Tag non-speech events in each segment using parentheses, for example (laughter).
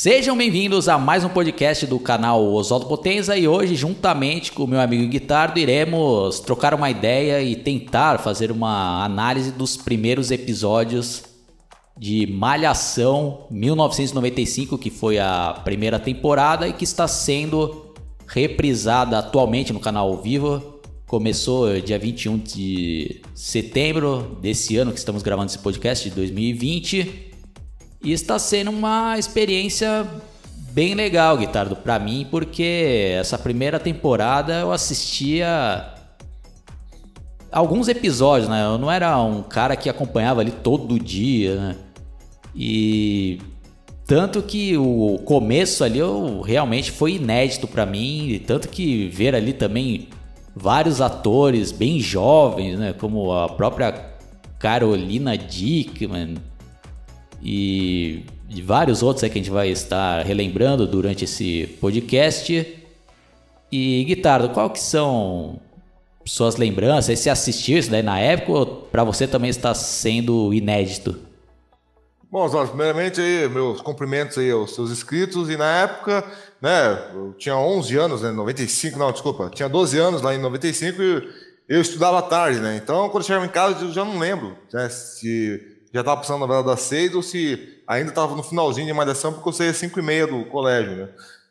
Sejam bem-vindos a mais um podcast do canal Oswaldo Potenza e hoje, juntamente com o meu amigo Guitardo, iremos trocar uma ideia e tentar fazer uma análise dos primeiros episódios de Malhação 1995, que foi a primeira temporada e que está sendo reprisada atualmente no canal ao vivo. Começou dia 21 de setembro desse ano que estamos gravando esse podcast de 2020 e está sendo uma experiência bem legal, Guitardo, para mim, porque essa primeira temporada eu assistia alguns episódios, né? Eu não era um cara que acompanhava ali todo dia, né? E tanto que o começo ali eu realmente foi inédito para mim, tanto que ver ali também vários atores bem jovens, né, como a própria Carolina Dickman, e de vários outros é que a gente vai estar relembrando durante esse podcast. E Guitardo, qual que são suas lembranças? Você assistiu isso daí na época ou para você também está sendo inédito? Bom, Oswaldo, primeiramente aí, meus cumprimentos aí aos seus inscritos. E na época, né, eu tinha 11 anos, né, 95, não, desculpa, tinha 12 anos lá em 95 e eu estudava tarde, né? Então, quando eu chegava em casa, eu já não lembro né, se já estava passando a novela das seis ou se ainda estava no finalzinho de Malhação, porque eu saí às cinco e meia do colégio, né?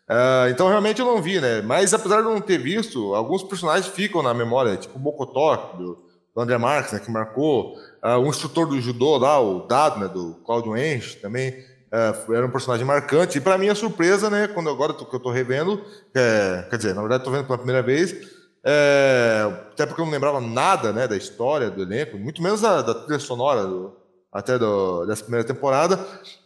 Uh, então realmente eu não vi, né? Mas apesar de não ter visto, alguns personagens ficam na memória, tipo o Mocotó, do, do André Marques, né, que marcou, uh, o instrutor do judô lá, o Dado, né, do Claudio Enche, também uh, era um personagem marcante. E para mim a surpresa, né, quando agora que eu estou revendo, é, quer dizer, na verdade estou vendo pela primeira vez, é, até porque eu não lembrava nada, né, da história do elenco, muito menos da trilha sonora do, até do, dessa primeira temporada.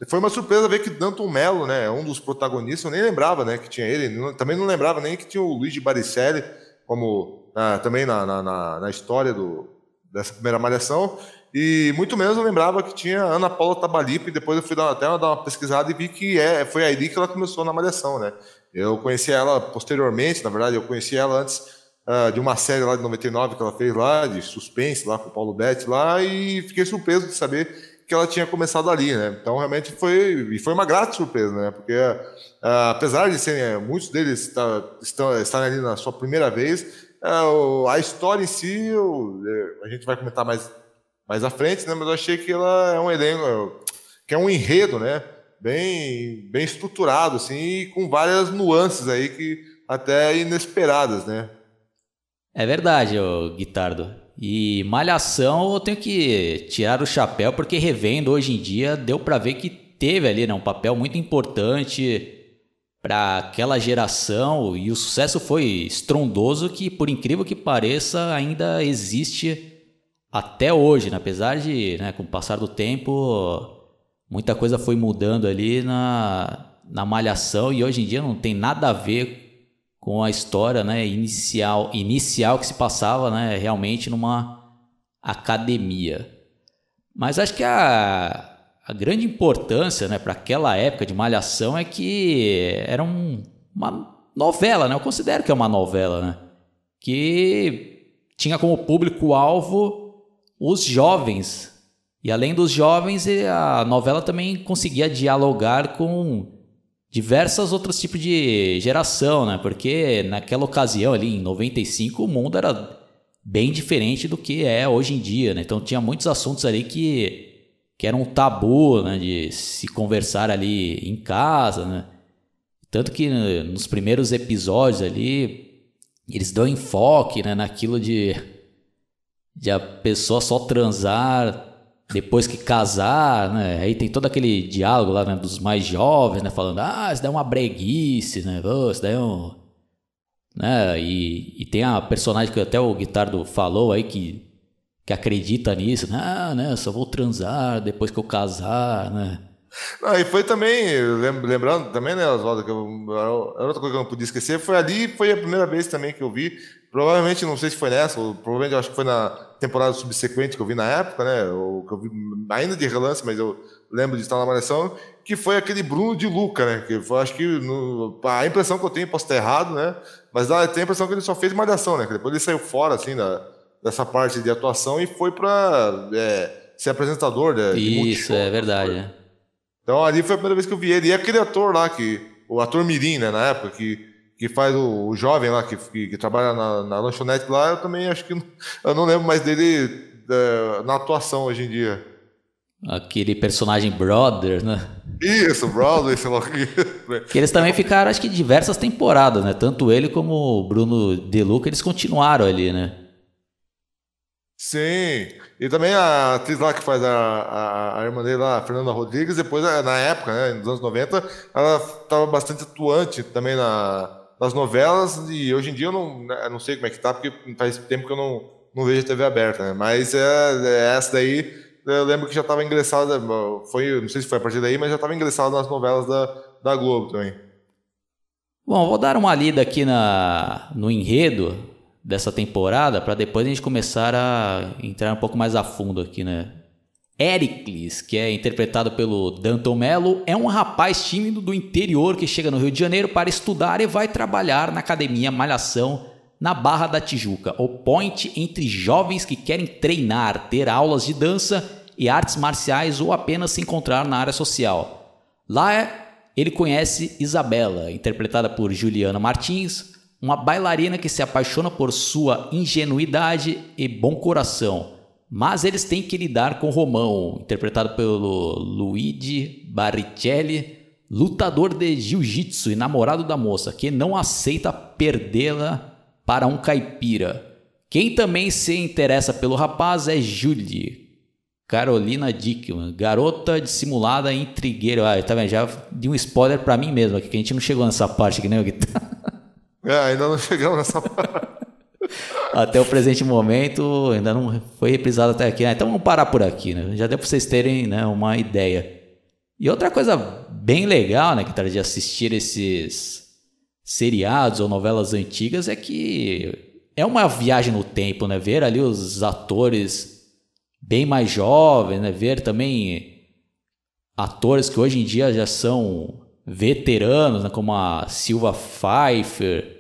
Foi uma surpresa ver que Danton Mello, né, um dos protagonistas, eu nem lembrava, né, que tinha ele, também não lembrava nem que tinha o Luigi Baricelli, como ah, também na, na, na, história do, dessa primeira malhação, e muito menos eu lembrava que tinha Ana Paula Tabalipe, depois eu fui dar, até dar uma pesquisada e vi que é, foi aí que ela começou na malhação, né. Eu conheci ela posteriormente, na verdade, eu conheci ela antes uh, de uma série lá de 99 que ela fez lá, de suspense lá com o Paulo Betti lá, e fiquei surpreso de saber que ela tinha começado ali, né? Então realmente foi e foi uma grata surpresa, né? Porque uh, apesar de serem eh, muitos deles tá, estão estarem ali na sua primeira vez, uh, a história em si eu, a gente vai comentar mais mais à frente, né? Mas eu achei que ela é um elenco que é um enredo, né? Bem bem estruturado assim, e com várias nuances aí que até inesperadas, né? É verdade, ô Guitardo. E Malhação eu tenho que tirar o chapéu porque revendo hoje em dia deu para ver que teve ali né, um papel muito importante para aquela geração e o sucesso foi estrondoso que por incrível que pareça ainda existe até hoje, né? apesar de né, com o passar do tempo muita coisa foi mudando ali na, na malhação e hoje em dia não tem nada a ver com a história né, inicial, inicial que se passava né, realmente numa academia. Mas acho que a, a grande importância né, para aquela época de Malhação é que era um, uma novela, né? eu considero que é uma novela, né? que tinha como público-alvo os jovens. E além dos jovens, a novela também conseguia dialogar com diversos outros tipos de geração, né? Porque naquela ocasião ali em 95 o mundo era bem diferente do que é hoje em dia, né? Então tinha muitos assuntos ali que que eram um tabu, né, de se conversar ali em casa, né? Tanto que né, nos primeiros episódios ali eles dão enfoque, né, naquilo de de a pessoa só transar depois que casar, né? Aí tem todo aquele diálogo lá né, dos mais jovens, né? Falando, ah, isso daí é uma breguice, né? Oh, isso daí é um... Né? E, e tem a personagem que até o Guitardo falou aí que, que acredita nisso, né? Ah, né? Só vou transar depois que eu casar, né? Não, e foi também, lembrando também, né, Oswaldo, que eu, outra coisa que eu não podia esquecer, foi ali, foi a primeira vez também que eu vi, provavelmente, não sei se foi nessa, ou provavelmente acho que foi na temporada subsequente que eu vi na época, né? Ou que eu vi ainda de relance, mas eu lembro de estar na Malhação, que foi aquele Bruno de Luca, né? Que foi, acho que no, a impressão que eu tenho, posso estar errado, né? Mas dá, tem a impressão que ele só fez Malhação, né? Que depois ele saiu fora, assim, da, dessa parte de atuação e foi para é, ser apresentador. Né? de Isso, é verdade. Né? Então ali foi a primeira vez que eu vi ele. E aquele ator lá, que, o ator Mirim, né, na época, que, que faz o, o jovem lá, que, que, que trabalha na, na, lanchonete lá, eu também acho que. Eu não lembro mais dele é, na atuação hoje em dia. Aquele personagem Brother, né? Isso, Brother, sei lá (laughs) que. eles também ficaram, acho que, diversas temporadas, né? Tanto ele como o Bruno De Luca, eles continuaram ali, né? Sim. E também a atriz lá que faz a, a, a irmã dele lá, a Fernanda Rodrigues, depois, na época, né, nos anos 90, ela estava bastante atuante também na, nas novelas, e hoje em dia eu não, né, não sei como é que tá, porque faz tempo que eu não, não vejo a TV aberta, né? Mas é, é essa daí, eu lembro que já estava ingressada, foi, não sei se foi a partir daí, mas já estava ingressada nas novelas da, da Globo também. Bom, vou dar uma lida aqui na, no enredo dessa temporada para depois a gente começar a entrar um pouco mais a fundo aqui, né? Ericles, que é interpretado pelo Danton Mello, é um rapaz tímido do interior que chega no Rio de Janeiro para estudar e vai trabalhar na academia Malhação na Barra da Tijuca, o point entre jovens que querem treinar, ter aulas de dança e artes marciais ou apenas se encontrar na área social. Lá ele conhece Isabela, interpretada por Juliana Martins, uma bailarina que se apaixona por sua ingenuidade e bom coração. Mas eles têm que lidar com Romão, interpretado pelo Luigi Barrichelli, lutador de jiu-jitsu e namorado da moça, que não aceita perdê-la para um caipira. Quem também se interessa pelo rapaz é Julie, Carolina Dickman, garota dissimulada e intrigueira. Ah, tá vendo? Já de um spoiler para mim mesmo aqui, que a gente não chegou nessa parte aqui, né, (laughs) É, ainda não chegamos nessa (laughs) parte. Até o presente momento ainda não foi reprisado até aqui. Né? Então vamos parar por aqui, né? Já deu para vocês terem né, uma ideia. E outra coisa bem legal, né, que tá de assistir esses seriados ou novelas antigas é que é uma viagem no tempo, né? Ver ali os atores bem mais jovens, né? Ver também atores que hoje em dia já são veteranos, né, como a Silva Pfeiffer,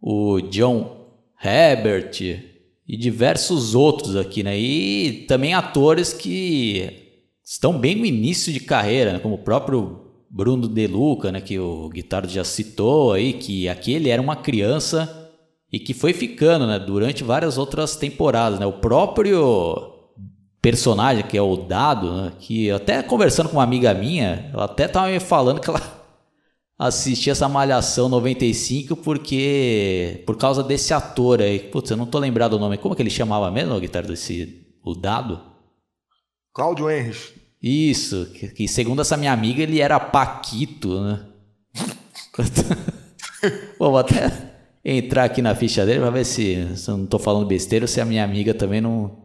o John Herbert e diversos outros aqui, né? E também atores que estão bem no início de carreira, né? como o próprio Bruno De Luca, né? que o Guitardo já citou aí, que aquele era uma criança e que foi ficando, né? Durante várias outras temporadas, né? O próprio personagem, que é o Dado, né? que até conversando com uma amiga minha, ela até estava me falando que ela assistia essa Malhação 95 porque por causa desse ator aí. Putz, eu não tô lembrado o nome. Como que ele chamava mesmo, o guitarra desse o Dado? Cláudio Henrich. Isso, que, que, segundo essa minha amiga ele era Paquito, né? (laughs) Bom, vou até entrar aqui na ficha dele para ver se, se eu não tô falando besteira ou se a minha amiga também não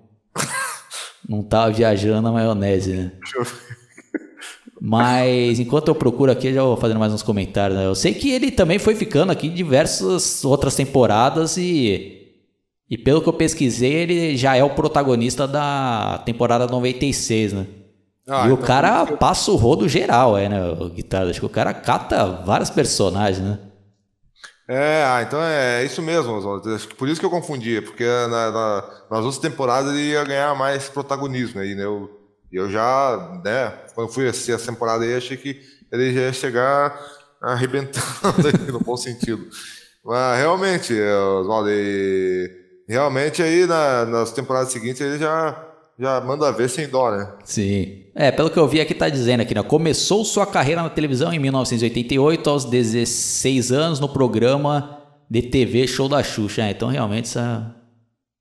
não tava viajando na maionese, né? Mas enquanto eu procuro aqui, já vou fazendo mais uns comentários. Né? Eu sei que ele também foi ficando aqui em diversas outras temporadas e. E pelo que eu pesquisei, ele já é o protagonista da temporada 96, né? Ah, e o então cara passa o rodo geral, é, né? O guitarra. Acho que o cara cata vários personagens, né? É, ah, então é isso mesmo, Oswaldo. Por isso que eu confundia, porque na, na, nas outras temporadas ele ia ganhar mais protagonismo aí, né? Eu, eu já, né, quando fui assistir essa temporada aí, achei que ele já ia chegar arrebentando (laughs) aí, no bom sentido. Mas realmente, Oswaldo, realmente aí na, nas temporadas seguintes ele já já manda ver sem dó, né? Sim. É, pelo que eu vi aqui tá dizendo aqui, né? Começou sua carreira na televisão em 1988, aos 16 anos, no programa de TV Show da Xuxa. É, então, realmente, essa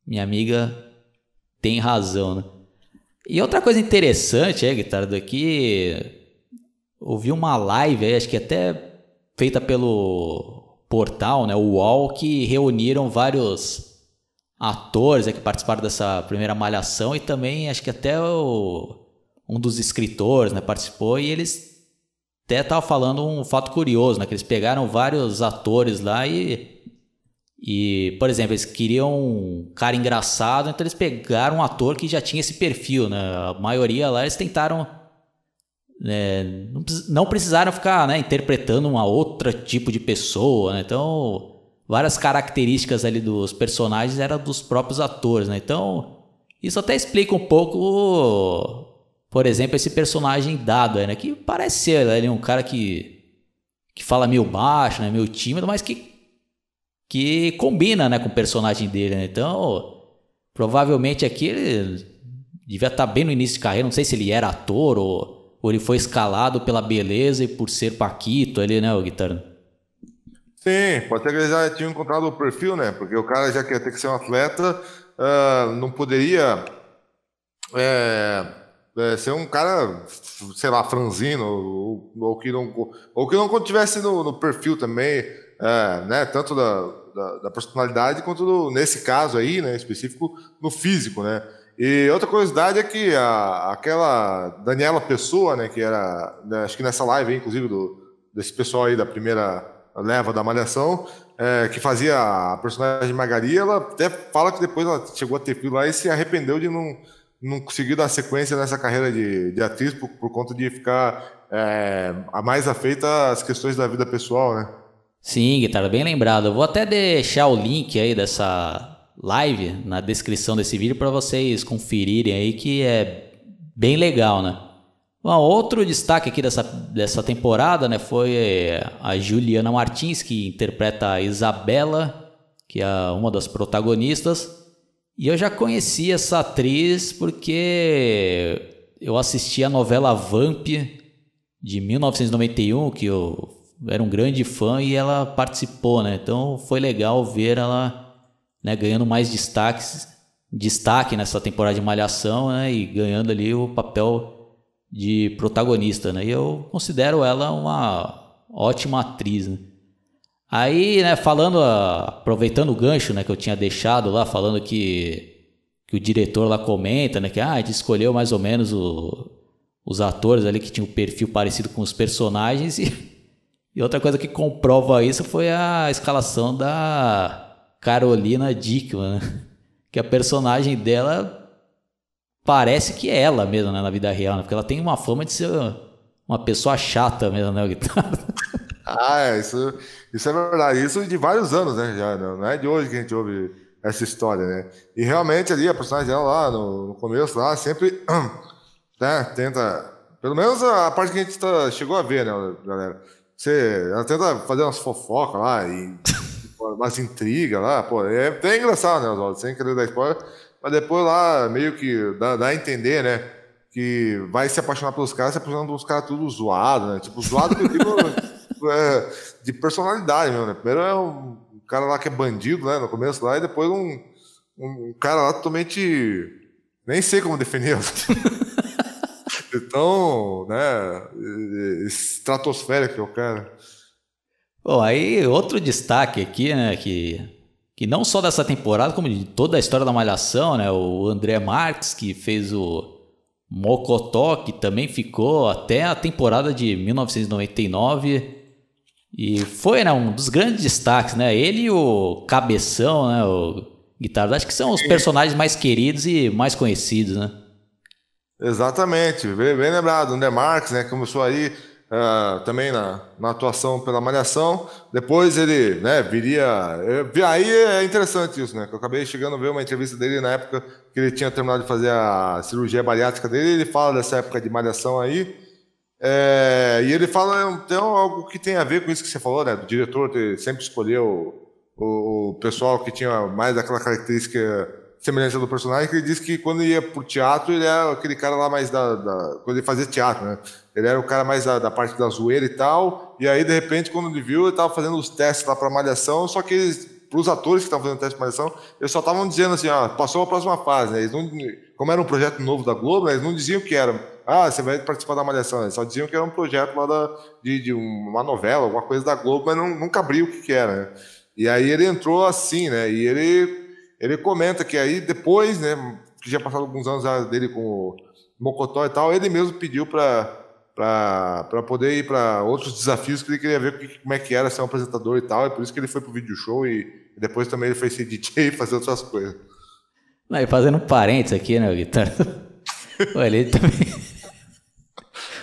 minha amiga tem razão, né? E outra coisa interessante, é, guitarra daqui, ouvi uma live, acho que até feita pelo portal, né, o UOL, que reuniram vários atores é, que participaram dessa primeira malhação e também acho que até o, um dos escritores né, participou e eles até estavam falando um fato curioso, né, que eles pegaram vários atores lá e e, por exemplo, eles queriam um cara engraçado, então eles pegaram um ator que já tinha esse perfil, né? A maioria lá eles tentaram né, não precisaram ficar né, interpretando uma outra tipo de pessoa, né? Então várias características ali dos personagens eram dos próprios atores, né? Então, isso até explica um pouco por exemplo, esse personagem dado né? Que parece ser ele um cara que, que fala meio baixo, né? Meio tímido, mas que, que combina, né? Com o personagem dele, né? Então, provavelmente aqui ele devia estar tá bem no início de carreira. Não sei se ele era ator ou, ou ele foi escalado pela beleza e por ser Paquito ali, né, o guitarra? Sim, pode ser que ele já tinha encontrado o perfil, né? Porque o cara já quer ter que ser um atleta, uh, não poderia é, é, ser um cara, sei lá, franzino, ou, ou, que não, ou que não tivesse no, no perfil também, é, né, tanto da, da, da personalidade quanto do, nesse caso aí, né, específico, no físico, né. E outra curiosidade é que a, aquela Daniela Pessoa, né, que era, né, acho que nessa live, inclusive, do, desse pessoal aí da primeira leva da Malhação, é, que fazia a personagem Magari, ela até fala que depois ela chegou a ter filho lá e se arrependeu de não não conseguiu dar sequência nessa carreira de, de atriz por, por conta de ficar é, mais afeita às questões da vida pessoal, né? Sim, guitarra, bem lembrado. Eu vou até deixar o link aí dessa live na descrição desse vídeo para vocês conferirem aí que é bem legal, né? Bom, outro destaque aqui dessa, dessa temporada né, foi a Juliana Martins, que interpreta a Isabela, que é uma das protagonistas. E eu já conheci essa atriz porque eu assisti a novela Vamp de 1991, que era um grande fã e ela participou, né? Então foi legal ver ela né, ganhando mais destaques, destaque nessa temporada de Malhação, né? E ganhando ali o papel de protagonista, né? E eu considero ela uma ótima atriz, né? Aí, né, falando, aproveitando o gancho, né, que eu tinha deixado lá, falando que, que o diretor lá comenta, né, que ah, a gente escolheu mais ou menos o, os atores ali que tinham um perfil parecido com os personagens (laughs) e, e outra coisa que comprova isso foi a escalação da Carolina Dickman, né, que a personagem dela parece que é ela mesmo, né, na vida real, né, porque ela tem uma fama de ser uma pessoa chata mesmo, né, guitarra. Ah, é, isso, isso é verdade. Isso de vários anos, né? Já, não é de hoje que a gente ouve essa história, né? E realmente ali, a personagem dela lá no, no começo, lá, sempre (clears throat) né, tenta. Pelo menos a parte que a gente tá, chegou a ver, né, galera? Você, tenta fazer umas fofocas lá e (laughs) umas intrigas lá, pô. É até engraçado, né, Oswaldo? Sem querer dar spoiler. Mas depois lá, meio que dá, dá a entender, né? Que vai se apaixonar pelos caras, se apaixonando pelos caras tudo zoado, né? Tipo, zoado que eu digo (laughs) é, de personalidade mesmo, né? Primeiro é um cara lá que é bandido, né? No começo lá, e depois um, um cara lá totalmente. Nem sei como definir. (laughs) então, né? Estratosférico que é o cara. Bom, aí outro destaque aqui, né? Que, que não só dessa temporada, como de toda a história da Malhação, né? O André Marques, que fez o Mocotó, que também ficou até a temporada de 1999. E foi né, um dos grandes destaques, né? Ele e o Cabeção, né? O Guitarra, acho que são os personagens mais queridos e mais conhecidos, né? Exatamente, bem, bem lembrado. André Marques, né? Começou aí uh, também na, na, atuação pela Malhação. Depois ele né, viria. Eh, aí é interessante isso, né? Que eu acabei chegando a ver uma entrevista dele na época que ele tinha terminado de fazer a cirurgia bariátrica dele. Ele fala dessa época de Malhação aí. É, e ele fala tem algo que tem a ver com isso que você falou, né? Do diretor sempre escolheu o, o pessoal que tinha mais aquela característica semelhante do personagem, que ele disse que quando ia pro teatro, ele era aquele cara lá mais da. da quando ele fazia teatro, né? Ele era o cara mais da, da, parte da zoeira e tal. E aí, de repente, quando ele viu, ele tava fazendo os testes lá pra Malhação, só que eles, pros atores que estavam fazendo teste de Malhação, eles só estavam dizendo assim, ó, passou a próxima fase, né? Eles não, como era um projeto novo da Globo, né? eles não diziam o que era ah, você vai participar da Malhação. Eles só diziam que era um projeto lá da, de, de uma novela, alguma coisa da Globo, mas não, nunca abriu o que, que era. Né? E aí ele entrou assim, né? E ele, ele comenta que aí depois, né? Que já passaram alguns anos dele com o Mocotó e tal, ele mesmo pediu para poder ir para outros desafios que ele queria ver como é que era ser um apresentador e tal, e por isso que ele foi pro vídeo show e, depois também ele foi ser (laughs) DJ e fazer outras coisas. Não, e fazendo um parênteses aqui, né, Vitor? (laughs) ele também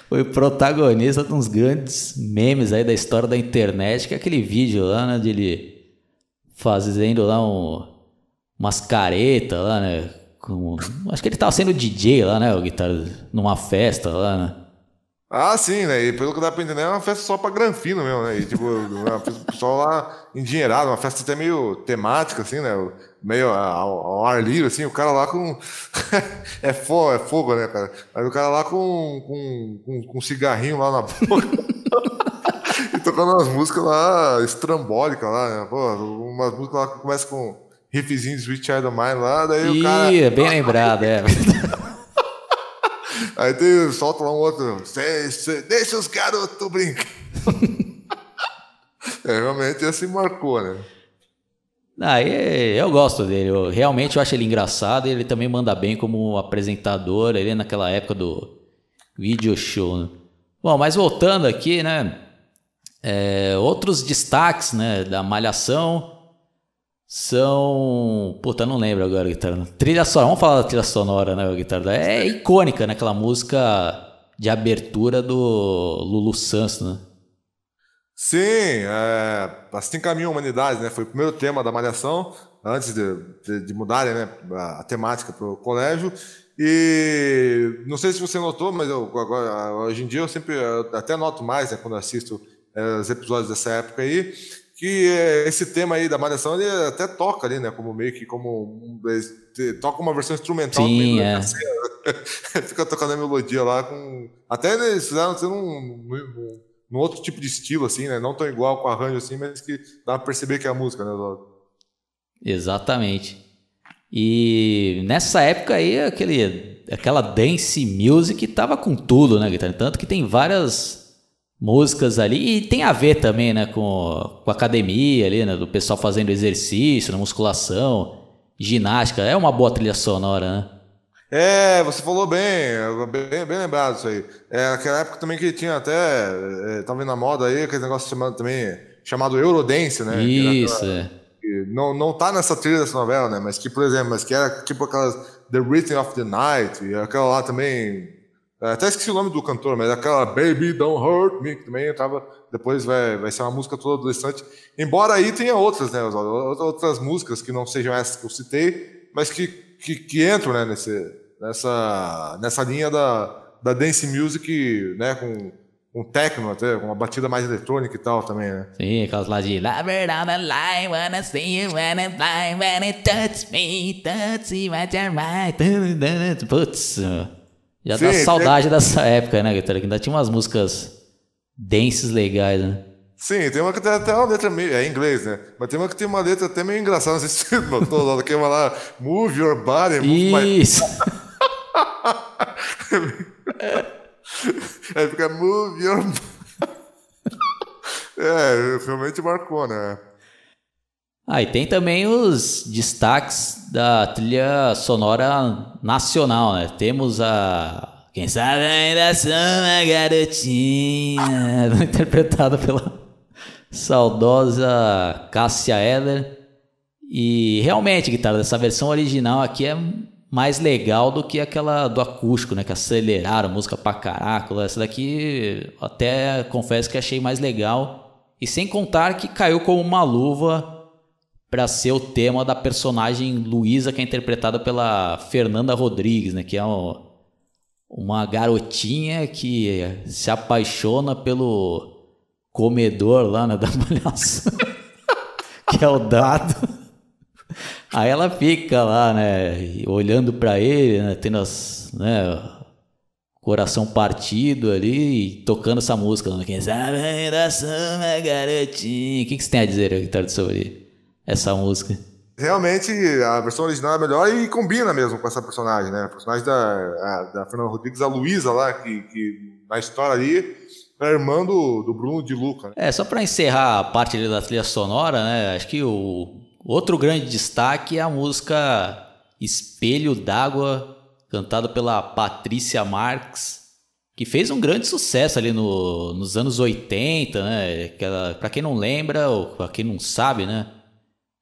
foi protagonista de uns grandes memes aí da história da internet, que é aquele vídeo lá, né, de ele fazendo lá um, umas caretas lá, né, com, acho que ele tava sendo DJ lá, né? O guitarra, numa festa lá, né? Ah, sim, né? E pelo que dá pra entender, é uma festa só pra granfino mesmo, né? E tipo, (laughs) o pessoal lá endinheirado, uma festa até meio temática, assim, né? Meio ao, ao ar livre, assim, o cara lá com. (laughs) é, fogo, é fogo, né, cara? Aí o cara lá com, com, com, com um cigarrinho lá na boca. (laughs) e tocando umas músicas lá estrambólicas lá, né? Pô, umas músicas lá que começam com riffzinho de of Mine lá, daí Ih, o cara. Ih, bem lembrado, é. (laughs) Aí tem, solta lá um outro. Cê, cê, deixa os garotos brincar. (laughs) é, realmente assim marcou, né? Ah, eu gosto dele. Eu, realmente eu acho ele engraçado. Ele também manda bem como apresentador. Ele naquela época do video show. Né? Bom, mas voltando aqui, né? É, outros destaques, né? Da Malhação são. Puta, não lembro agora, guitarra. Trilha sonora. Vamos falar da trilha sonora, né, guitarra? É icônica, né? Aquela música de abertura do Lulu Santos, né? Sim, é, assim caminha a humanidade, né? Foi o primeiro tema da Malhação, antes de, de, de mudarem né, a, temática para o colégio. E não sei se você notou, mas eu, agora, hoje em dia eu sempre eu até noto mais né, quando assisto é, os episódios dessa época aí, que esse tema aí da Malhação ele até toca ali, né? Como meio que como toca uma versão instrumental Sim, é. (laughs) fica tocando a melodia lá com até eles fizeram ser um, um, um, outro tipo de estilo assim, né? Não tão igual com arranjo assim, mas que dá para perceber que é a música, né? Exatamente. E nessa época aí aquele aquela dance music tava com tudo, né, guitarra? Tanto que tem várias músicas ali. E tem a ver também, né, com, com a academia ali, né, do pessoal fazendo exercício, na musculação, ginástica. É uma boa trilha sonora, né? É, você falou bem, bem, bem lembrado isso aí. É aquela época também que tinha até, é, tava na moda aí, aquele negócio chamado também, chamado Eurodance, né? Isso, aquela, é. Não, não tá nessa trilha dessa novela, né? Mas que, por exemplo, mas que era tipo aquelas The Rhythm of the Night, e aquela lá também, até esqueci o nome do cantor, mas aquela Baby Don't Hurt Me, que também tava. Depois vai, vai ser uma música toda adolescente. Embora aí tenha outras, né? Outras músicas que não sejam essas que eu citei, mas que, que, que entram né, nesse, nessa, nessa linha da, da dance music, né? Com, com techno até, com uma batida mais eletrônica e tal também, né? Sim, aquelas lá de Lover on the line, wanna see you wanna fly, wanna touch me, touch me, what you're right. (laughs) Putz. Já Sim, dá saudade tem... dessa época, né, Guitarra? Que ainda tinha umas músicas denses legais, né? Sim, tem uma que tem até uma letra meio. É em inglês, né? Mas tem uma que tem uma letra até meio engraçada. Não sei se você notou, que é uma lá. Move your body, move Isso. My... Aí fica move your É, realmente marcou, né? Ah, e tem também os destaques da trilha sonora nacional, né? Temos a. Quem sabe ainda sou uma garotinha, (laughs) interpretada pela saudosa Cássia Eller. E realmente, guitarra, essa versão original aqui é mais legal do que aquela do acústico, né? Que aceleraram música pra caraca. Essa daqui até confesso que achei mais legal. E sem contar que caiu como uma luva para ser o tema da personagem Luísa, que é interpretada pela Fernanda Rodrigues, né? Que é uma garotinha que se apaixona pelo comedor lá né, (laughs) da malhação, que é o dado. Aí ela fica lá, né, olhando para ele, né, tendo as, né, coração partido ali e tocando essa música. Né, Quem sabe ainda sou uma garotinha. O que, que você tem a dizer, Ricardo, sobre essa música. Realmente, a versão original é melhor e combina mesmo com essa personagem, né? A personagem da, a, da Fernanda Rodrigues, a Luísa lá, que, que na história ali é a irmã do, do Bruno de Luca. Né? É, só para encerrar a parte da trilha sonora, né? Acho que o outro grande destaque é a música Espelho d'Água, cantada pela Patrícia Marques, que fez um grande sucesso ali no, nos anos 80, né? Para quem não lembra, ou para quem não sabe, né?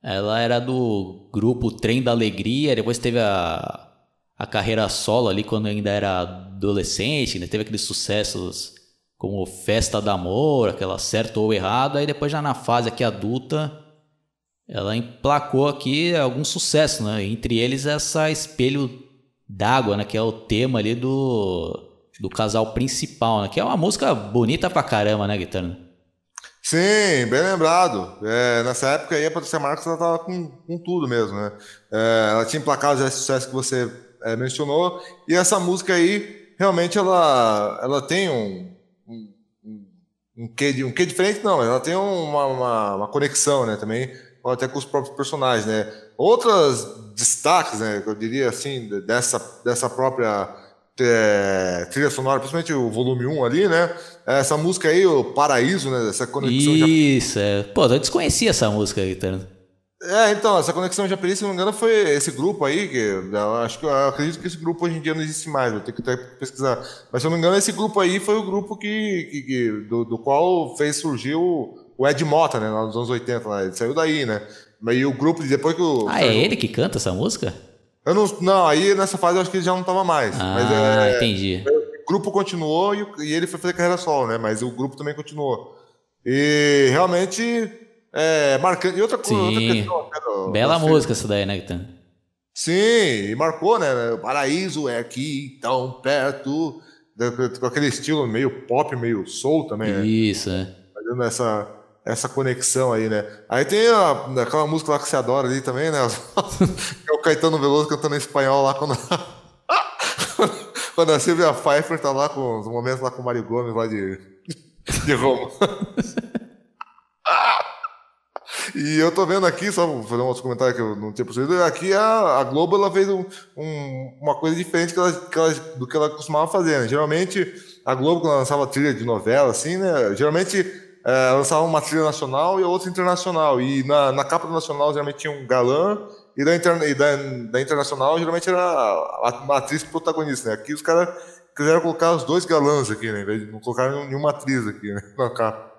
Ela era do grupo Trem da Alegria, depois teve a, a carreira solo ali quando ainda era adolescente, né? teve aqueles sucessos como Festa do Amor, aquela certo ou errado, aí depois já na fase aqui adulta, ela emplacou aqui algum sucesso, né? Entre eles essa Espelho d'Água, né? Que é o tema ali do, do casal principal, né? Que é uma música bonita pra caramba, né, Guitarra? Sim, bem lembrado. É, nessa época aí a Patrícia Marques ela tava com, com tudo mesmo, né? É, ela tinha emplacado já esse sucesso que você é, mencionou, e essa música aí, realmente ela, ela tem um, um, um, quê, um quê diferente, não, ela tem uma, uma, uma conexão, né, também até com os próprios personagens, né? Outras destaques, né, eu diria assim, dessa, dessa própria é, trilha sonora, principalmente o volume 1 ali, né? Essa música aí, o Paraíso, né? Essa conexão. Isso, já... é. Pô, eu desconhecia essa música aí, tá? É, então, essa conexão japonesa, se não me engano, foi esse grupo aí, que eu acho que eu acredito que esse grupo hoje em dia não existe mais, vou ter que até pesquisar. Mas se eu não me engano, esse grupo aí foi o grupo que, que, que do, do, qual fez surgir o, o Ed Mota, né, nos anos 80, lá. ele saiu daí, né? Mas o grupo, depois que o... Ah, é ele que canta essa música? Eu não, não, aí nessa fase eu acho que ele já não estava mais. Ah, mas é, entendi. O grupo continuou e, e ele foi fazer carreira solo, né? Mas o grupo também continuou. E realmente é, marcante. E outra coisa, outra questão, quero, Bela música essa daí, né, Guitan? Sim, e marcou, né? O paraíso é aqui, tão perto. Com aquele estilo meio pop, meio soul também, né? Isso, é. Fazendo essa, essa conexão aí, né? Aí tem a, aquela música lá que você adora ali também, né? (laughs) é o Caetano Veloso cantando em espanhol lá quando. (laughs) quando a Silvia Pfeiffer tá lá com os momentos lá com o Mário Gomes lá de, de Roma. (laughs) E eu tô vendo aqui, só vou fazer um outro comentário que eu não tinha percebido, aqui a, a Globo ela fez um, um, uma coisa diferente que ela, que ela, do que ela costumava fazer, né? Geralmente, a Globo, quando lançava trilha de novela, assim, né? Geralmente é, lançava uma trilha nacional e outra internacional. E na, na capa do nacional, geralmente tinha um galã, e da, interna, e da, da internacional, geralmente era a, uma atriz protagonista, né? Aqui os caras quiseram colocar os dois galãs aqui, né? Não colocar nenhuma atriz aqui, né? (laughs) Na capa.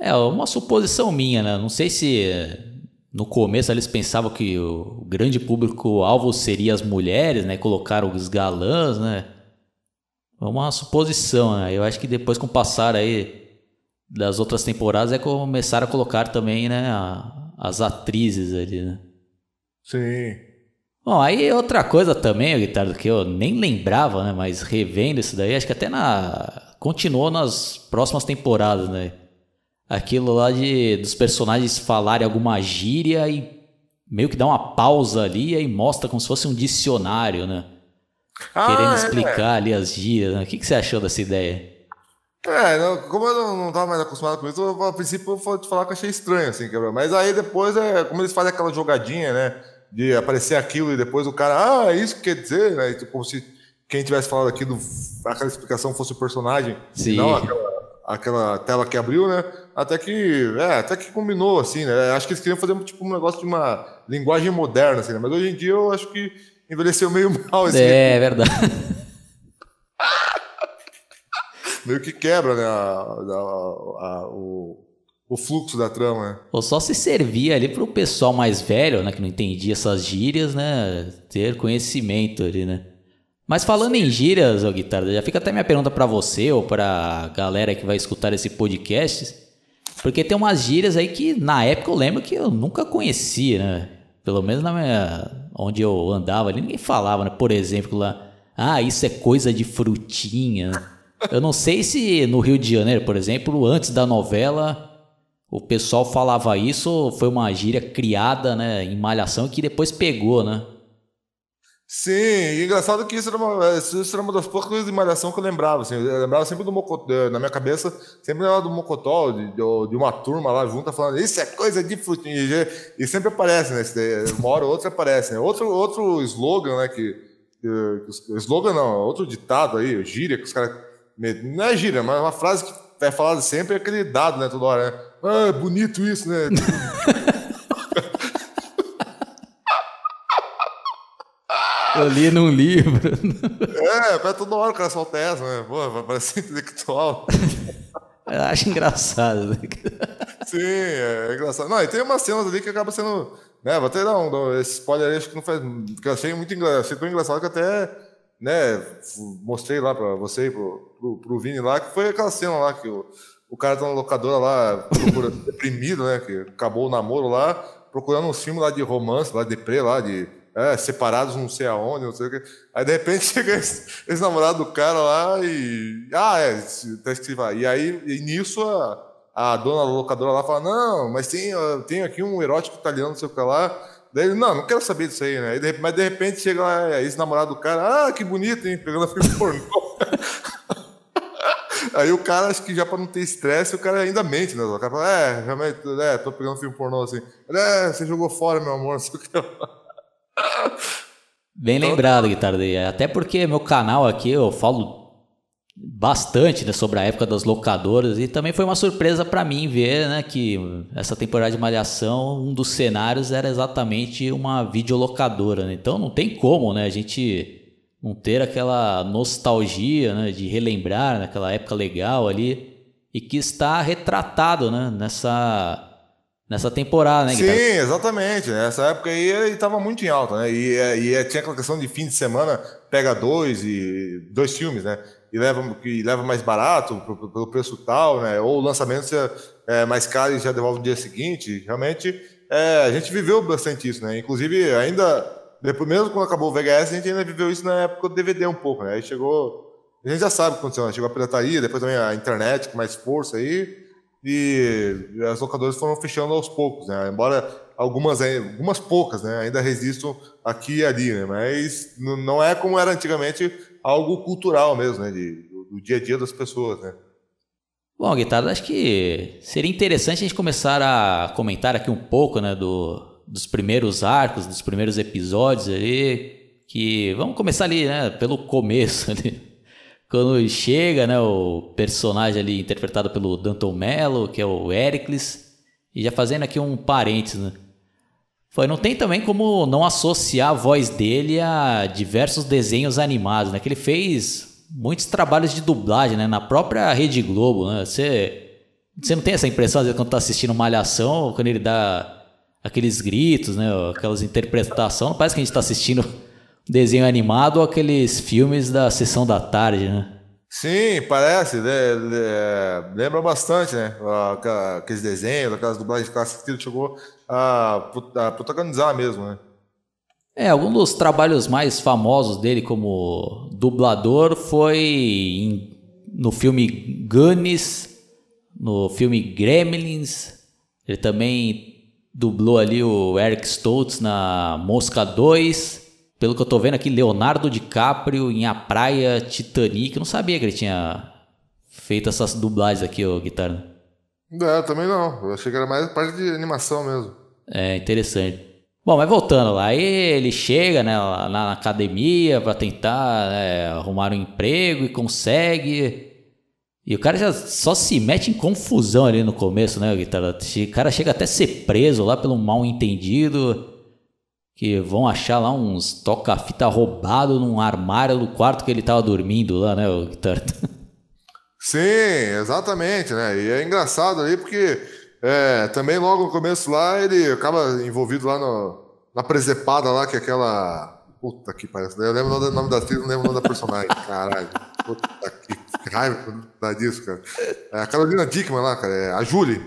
É uma suposição minha, né? Não sei se no começo eles pensavam que o grande público-alvo seria as mulheres, né? Colocaram os galãs, né? É uma suposição, né? Eu acho que depois com o passar aí das outras temporadas é que começaram a colocar também, né? as atrizes ali, né? Sim. Bom, aí outra coisa também, Guitardo, que eu nem lembrava, né? Mas revendo isso daí, acho que até na... Continuou nas próximas temporadas, né? aquilo lá de dos personagens falarem alguma gíria e meio que dá uma pausa ali e mostra como se fosse um dicionário, né? Ah, Querendo é. explicar é. ali as gírias. Né? O que, que você achou dessa ideia? É, não, como eu não, não tava mais acostumado com isso, eu, a princípio eu vou te falar que achei estranho, assim, quebrar. Mas aí depois, é, como eles fazem aquela jogadinha, né? De aparecer aquilo e depois o cara, ah, é isso que quer dizer, né? Tipo, como se quem tivesse falado aqui do, aquela explicação fosse o personagem, Sim. não aquela aquela tela que abriu, né? Até que, é, até que combinou, assim, né? Acho que eles queriam fazer tipo, um negócio de uma linguagem moderna, assim, né? Mas hoje em dia eu acho que envelheceu meio (laughs) mal. Assim, é, é verdade. (laughs) meio que quebra, né? A, a, a, o, o fluxo da trama, né? Ou só se servia ali para o pessoal mais velho, né? Que não entendia essas gírias, né? Ter conhecimento ali, né? Mas falando em gírias, ô Guitarra, já fica até minha pergunta para você ou para a galera que vai escutar esse podcast, porque tem umas gírias aí que na época eu lembro que eu nunca conhecia, né? Pelo menos na minha, onde eu andava ali, ninguém falava, né? Por exemplo, lá, ah, isso é coisa de frutinha. Eu não sei se no Rio de Janeiro, por exemplo, antes da novela, o pessoal falava isso ou foi uma gíria criada, né, em malhação que depois pegou, né? Sim, e engraçado que isso era, uma, isso era uma das poucas coisas de malhação que eu lembrava. Assim, eu lembrava sempre do Mocotó, na minha cabeça, sempre lembrava do Mocotó, de, de, uma turma lá junta falando, isso é coisa de frutinha. E, sempre aparece, né? Uma hora ou outra aparece, né? Outro, outro slogan, né? Que, que, slogan não, outro ditado aí, gíria, que os caras. Não é gíria, mas uma frase que é falada sempre é aquele dado, né? Toda hora, né? Ah, bonito isso, né? (laughs) Eu li num livro. É, pra toda hora o cara solta essa, né? Pô, vai parecer intelectual. (laughs) Eu acho engraçado. Né? Sim, é engraçado. Não, e tem umas cenas ali que acaba sendo. Né, vou até dar um, esse spoiler aí, acho que não faz. Que eu achei muito engraçado. Achei tão engraçado que até. Né, mostrei lá pra você e pro, pro, pro Vini lá, que foi aquela cena lá que o, o cara tá na locadora lá, (coughs) deprimido, né? Que acabou o namoro lá. procurando um filme lá de romance, lá de pré, lá de é, separados não sei aonde, não sei o que. Aí de repente (laughs) chega esse, esse namorado do cara lá e. Ah, é, tá escrito. E aí, e nisso, a, a dona locadora lá fala: Não, mas tem, tem aqui um erótico italiano, não sei o que lá. Daí ele, não, não quero saber disso aí, né? Mas de repente chega lá esse namorado do cara, ah, que bonito, hein? Pegando a filme pornô. (laughs) aí o cara, acho que já pra não ter estresse, o cara ainda mente, né? O cara fala, é, realmente, é, tô pegando filme pornô assim. É, você jogou fora, meu amor, não sei o que Bem então, lembrado, Guitarra Até porque meu canal aqui eu falo bastante né, sobre a época das locadoras e também foi uma surpresa para mim ver né, que essa temporada de Malhação, um dos cenários era exatamente uma videolocadora. Né? Então não tem como né, a gente não ter aquela nostalgia né, de relembrar naquela época legal ali e que está retratado né, nessa nessa temporada, né? Sim, exatamente. Nessa época aí ele estava muito em alta, né? E, e, tinha aquela questão de fim de semana, pega dois e dois filmes, né? E leva, e leva mais barato pelo preço tal, né? Ou o lançamento é mais caro e já devolve no dia seguinte. Realmente, é, a gente viveu bastante isso, né? Inclusive, ainda, depois, mesmo quando acabou o VHS, a gente ainda viveu isso na época do DVD um pouco, né? Aí chegou. A gente já sabe o que aconteceu, né? Chegou a pirataria, depois também a internet com mais força aí e as locadoras foram fechando aos poucos, né? Embora algumas, algumas poucas, né, ainda resistam aqui e ali, né? Mas não é como era antigamente algo cultural mesmo, né, de, do, do dia a dia das pessoas, né? Bom, Guitarra, acho que seria interessante a gente começar a comentar aqui um pouco, né, do, dos primeiros arcos, dos primeiros episódios ali, que vamos começar ali, né, pelo começo ali (laughs) quando chega, né, o personagem ali interpretado pelo Danton Mello, que é o Ericles, e já fazendo aqui um parênteses, né? Foi, não tem também como não associar a voz dele a diversos desenhos animados, né? Que ele fez muitos trabalhos de dublagem, né? Na própria Rede Globo, né? Você, você não tem essa impressão, às vezes, quando tá assistindo Malhação, quando ele dá aqueles gritos, né? Aquelas interpretações, parece que a gente tá assistindo desenho animado ou aqueles filmes da sessão da tarde, né? Sim, parece, né? lembra bastante, né? Aqueles desenhos, aquelas dublagens clássicas que ele chegou a, a protagonizar mesmo, né? É, algum dos trabalhos mais famosos dele como dublador foi em, no filme Goonies, no filme Gremlins. Ele também dublou ali o Eric Stoltz na Mosca 2 pelo que eu tô vendo aqui, Leonardo DiCaprio em A Praia Titanic. Eu não sabia que ele tinha feito essas dublagens aqui, ô Guitarra. É, também não. Eu achei que era mais parte de animação mesmo. É, interessante. Bom, mas voltando lá, aí ele chega né, lá na academia para tentar né, arrumar um emprego e consegue. E o cara já só se mete em confusão ali no começo, né, Guitarra? O cara chega até a ser preso lá pelo mal entendido que vão achar lá uns toca-fita roubado num armário do quarto que ele tava dormindo lá, né, o (laughs) Sim, exatamente, né? E é engraçado aí porque é, também logo no começo lá ele acaba envolvido lá no, na presepada lá, que é aquela. Puta que parece. Eu lembro o nome da atriz, não lembro o nome da personagem. Caralho. Puta que raiva disso, cara. É a Carolina Dickman lá, cara. É a Julie.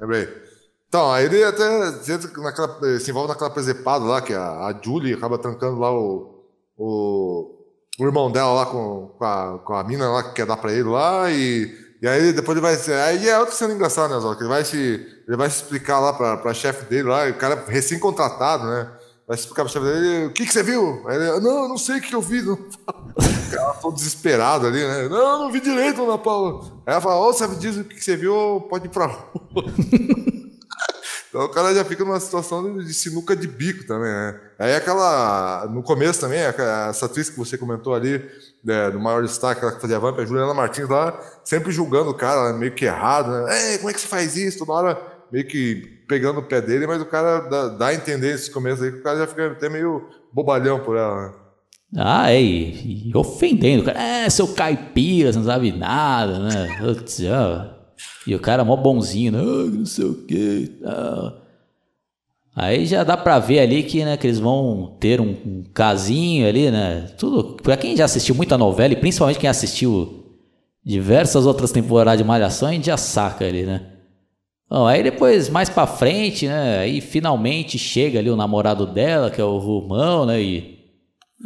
Lembrei. Então, aí ele até naquela, se envolve naquela presepada lá, que a, a Julie acaba trancando lá o, o, o irmão dela lá com, com, a, com a mina lá que quer dar pra ele lá, e, e aí depois ele vai. Aí é outra cena engraçada, né, Zó? Que ele vai se, ele vai se explicar lá pra, pra chefe dele lá, o cara recém-contratado, né? Vai explicar pra chefe dele, o que, que você viu? Aí ele, não, não sei o que eu vi. Não. (laughs) O cara todo desesperado ali, né? Não, não vi direito, Ana Paula. Aí ela fala, ô, você diz o que você viu, pode ir pra rua. (laughs) Então o cara já fica numa situação de sinuca de bico também, né? Aí aquela. No começo também, essa atriz que você comentou ali, né, do maior destaque, aquela que fazia Vamp, a Juliana Martins lá, sempre julgando o cara, meio que errado, né? Ei, como é que você faz isso? Toda hora meio que pegando o pé dele, mas o cara dá, dá a entender esse começo aí que o cara já fica até meio bobalhão por ela, né? Ah, é, e, e ofendendo, cara. É, seu caipira, você não sabe nada, né? E o cara mó bonzinho, né? Ah, não sei o quê. Ah. Aí já dá pra ver ali que, né, que eles vão ter um, um casinho ali, né? Tudo. Pra quem já assistiu muita novela, e principalmente quem assistiu diversas outras temporadas de Malhação, a gente já saca ali, né? Bom, aí depois, mais pra frente, né? Aí finalmente chega ali o namorado dela, que é o Romão, né? E,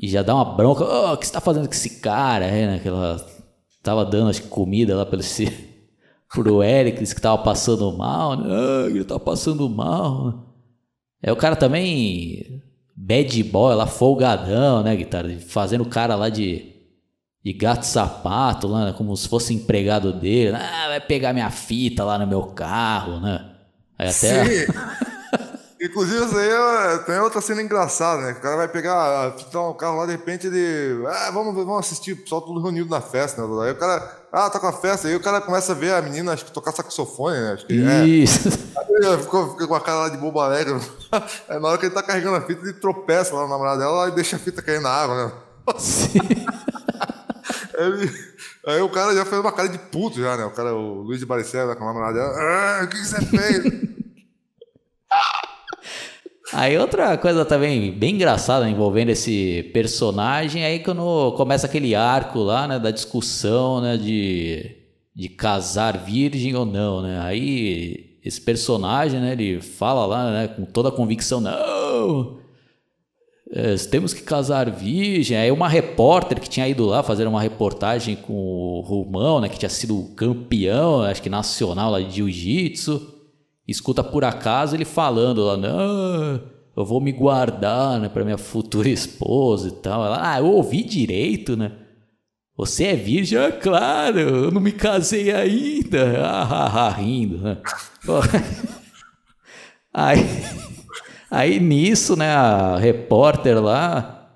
e já dá uma bronca. Oh, o que você tá fazendo com esse cara? Aí, né? Que ela tava dando acho, comida lá pra esse, (laughs) pro Eric, que tava passando mal. Né? Ah, ele tá passando mal. Aí o cara também. Bad boy lá, folgadão, né, guitarra? Fazendo o cara lá de de gato sapato, lá, né? como se fosse empregado dele. Ah, vai pegar minha fita lá no meu carro, né? Aí até. Sim. (laughs) Inclusive, isso aí é, tem outra cena engraçada, né? O cara vai pegar, fitar um carro lá, de repente ele. Ah, vamos, vamos assistir, o pessoal tudo reunido na festa, né? Aí o cara. Ah, tá com a festa. Aí o cara começa a ver a menina, acho que tocar saxofone, né? Acho que, Isso. É. Aí ele ficou, fica com a cara lá de bobo alegre. (laughs) Aí na hora que ele tá carregando a fita, ele tropeça lá na namorada dela e deixa a fita cair na água, né? Sim. (laughs) Aí o cara já fez uma cara de puto já, né? O cara, o Luiz de Baricela, com a namorada dela. Ah, o que, que você fez? (laughs) Aí outra coisa também bem engraçada envolvendo esse personagem, aí quando começa aquele arco lá, né, da discussão, né, de, de casar virgem ou não, né? Aí esse personagem, né, ele fala lá, né, com toda a convicção, não, temos que casar virgem. Aí uma repórter que tinha ido lá fazer uma reportagem com o Romão, né, que tinha sido campeão, acho que nacional lá de jiu-jitsu, escuta por acaso ele falando lá, não, eu vou me guardar, né, para minha futura esposa e tal. Ela, ah, eu ouvi direito, né? Você é virgem? Ah, claro, eu não me casei ainda. (laughs) Ah, ah, ah rindo, né? (laughs) Aí Aí nisso, né, a repórter lá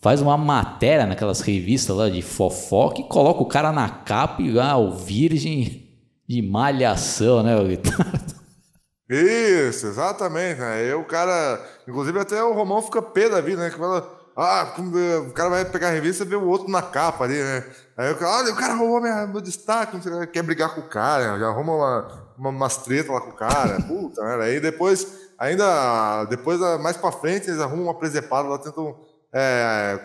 faz uma matéria naquelas revistas lá de fofoca e coloca o cara na capa e ah, o virgem de malhação, né, (laughs) Isso, exatamente. Né? Aí o cara, inclusive até o Romão fica pé da vida, né? Que fala, ah, o cara vai pegar a revista e vê o outro na capa ali, né? Aí o cara, olha, o cara roubou minha, meu destaque, quer brigar com o cara, já arruma uma, uma, umas tretas lá com o cara, (laughs) puta, né? Aí depois Ainda depois, mais para frente, eles arrumam uma presepada lá, tentam. É,